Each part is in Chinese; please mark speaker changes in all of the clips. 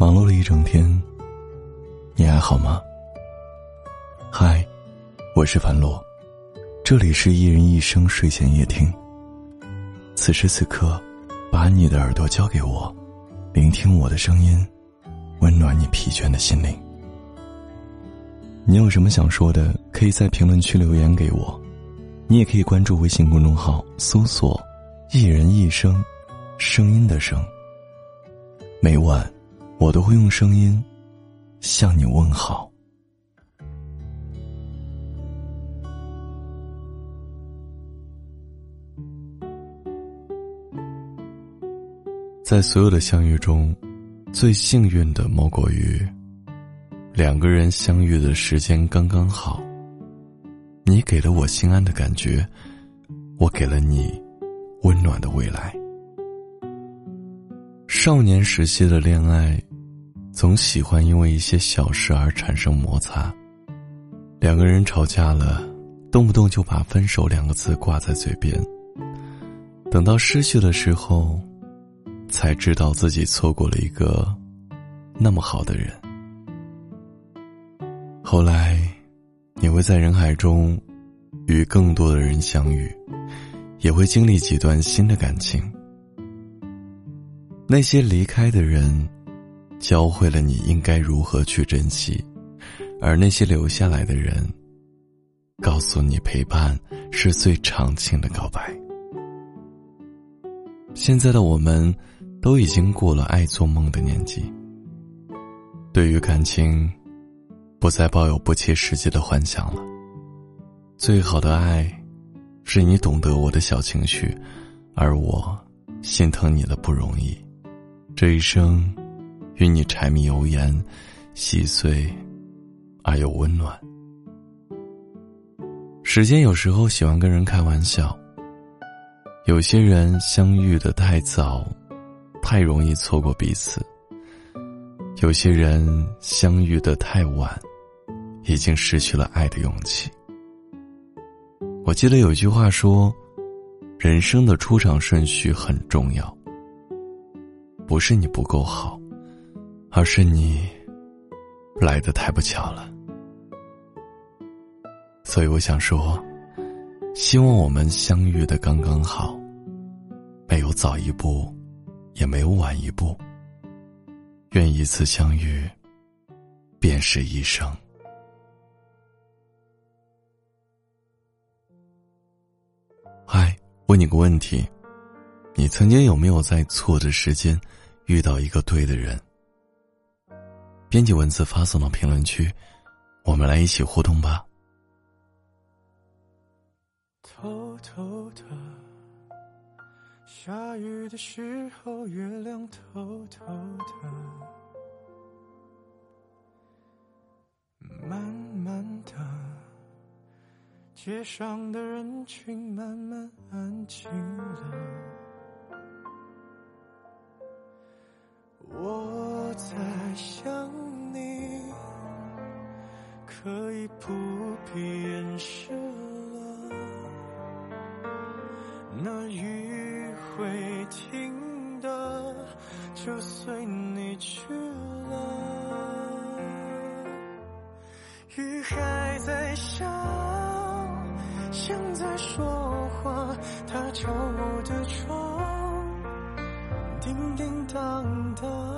Speaker 1: 忙碌了一整天，你还好吗？嗨，我是樊洛，这里是一人一生睡前夜听。此时此刻，把你的耳朵交给我，聆听我的声音，温暖你疲倦的心灵。你有什么想说的，可以在评论区留言给我。你也可以关注微信公众号，搜索“一人一生”，声音的声。每晚。我都会用声音向你问好。在所有的相遇中，最幸运的莫过于两个人相遇的时间刚刚好。你给了我心安的感觉，我给了你温暖的未来。少年时期的恋爱。总喜欢因为一些小事而产生摩擦。两个人吵架了，动不动就把“分手”两个字挂在嘴边。等到失去的时候，才知道自己错过了一个那么好的人。后来，你会在人海中与更多的人相遇，也会经历几段新的感情。那些离开的人。教会了你应该如何去珍惜，而那些留下来的人，告诉你陪伴是最长情的告白。现在的我们，都已经过了爱做梦的年纪。对于感情，不再抱有不切实际的幻想了。最好的爱，是你懂得我的小情绪，而我心疼你的不容易。这一生。与你柴米油盐，细碎而又温暖。时间有时候喜欢跟人开玩笑。有些人相遇的太早，太容易错过彼此；有些人相遇的太晚，已经失去了爱的勇气。我记得有句话说：“人生的出场顺序很重要，不是你不够好。”而是你来的太不巧了，所以我想说，希望我们相遇的刚刚好，没有早一步，也没有晚一步。愿一次相遇，便是一生。嗨，问你个问题：你曾经有没有在错的时间遇到一个对的人？编辑文字发送到评论区，我们来一起互动吧。
Speaker 2: 偷偷的，下雨的时候，月亮偷偷的，慢慢的，街上的人群慢慢安静了，可以不必掩饰了，那雨会停的，就随你去了。雨还在下，像在说话，它敲我的窗，叮叮当当。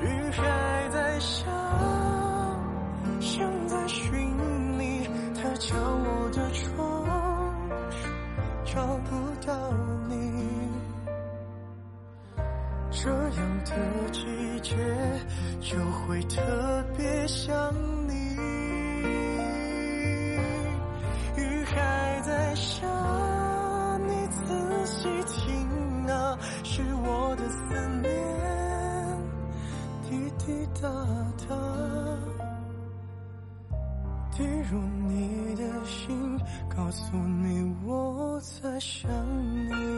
Speaker 2: 雨还在下，像在寻你，他敲我的窗，找不到你。这样的季节就会特别想你。大大，滴入你的心，告诉你我在想你。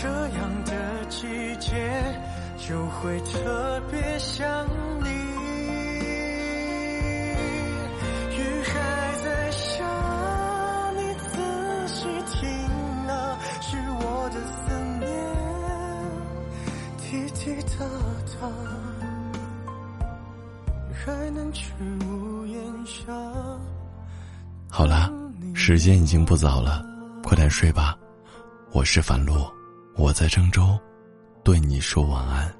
Speaker 2: 这样的季节，就会特别想你。雨还在下，你仔细听啊，是我的思念，滴滴答答，还能去屋檐下。
Speaker 1: 好了，时间已经不早了，快点睡吧。我是樊璐。我在郑州，对你说晚安。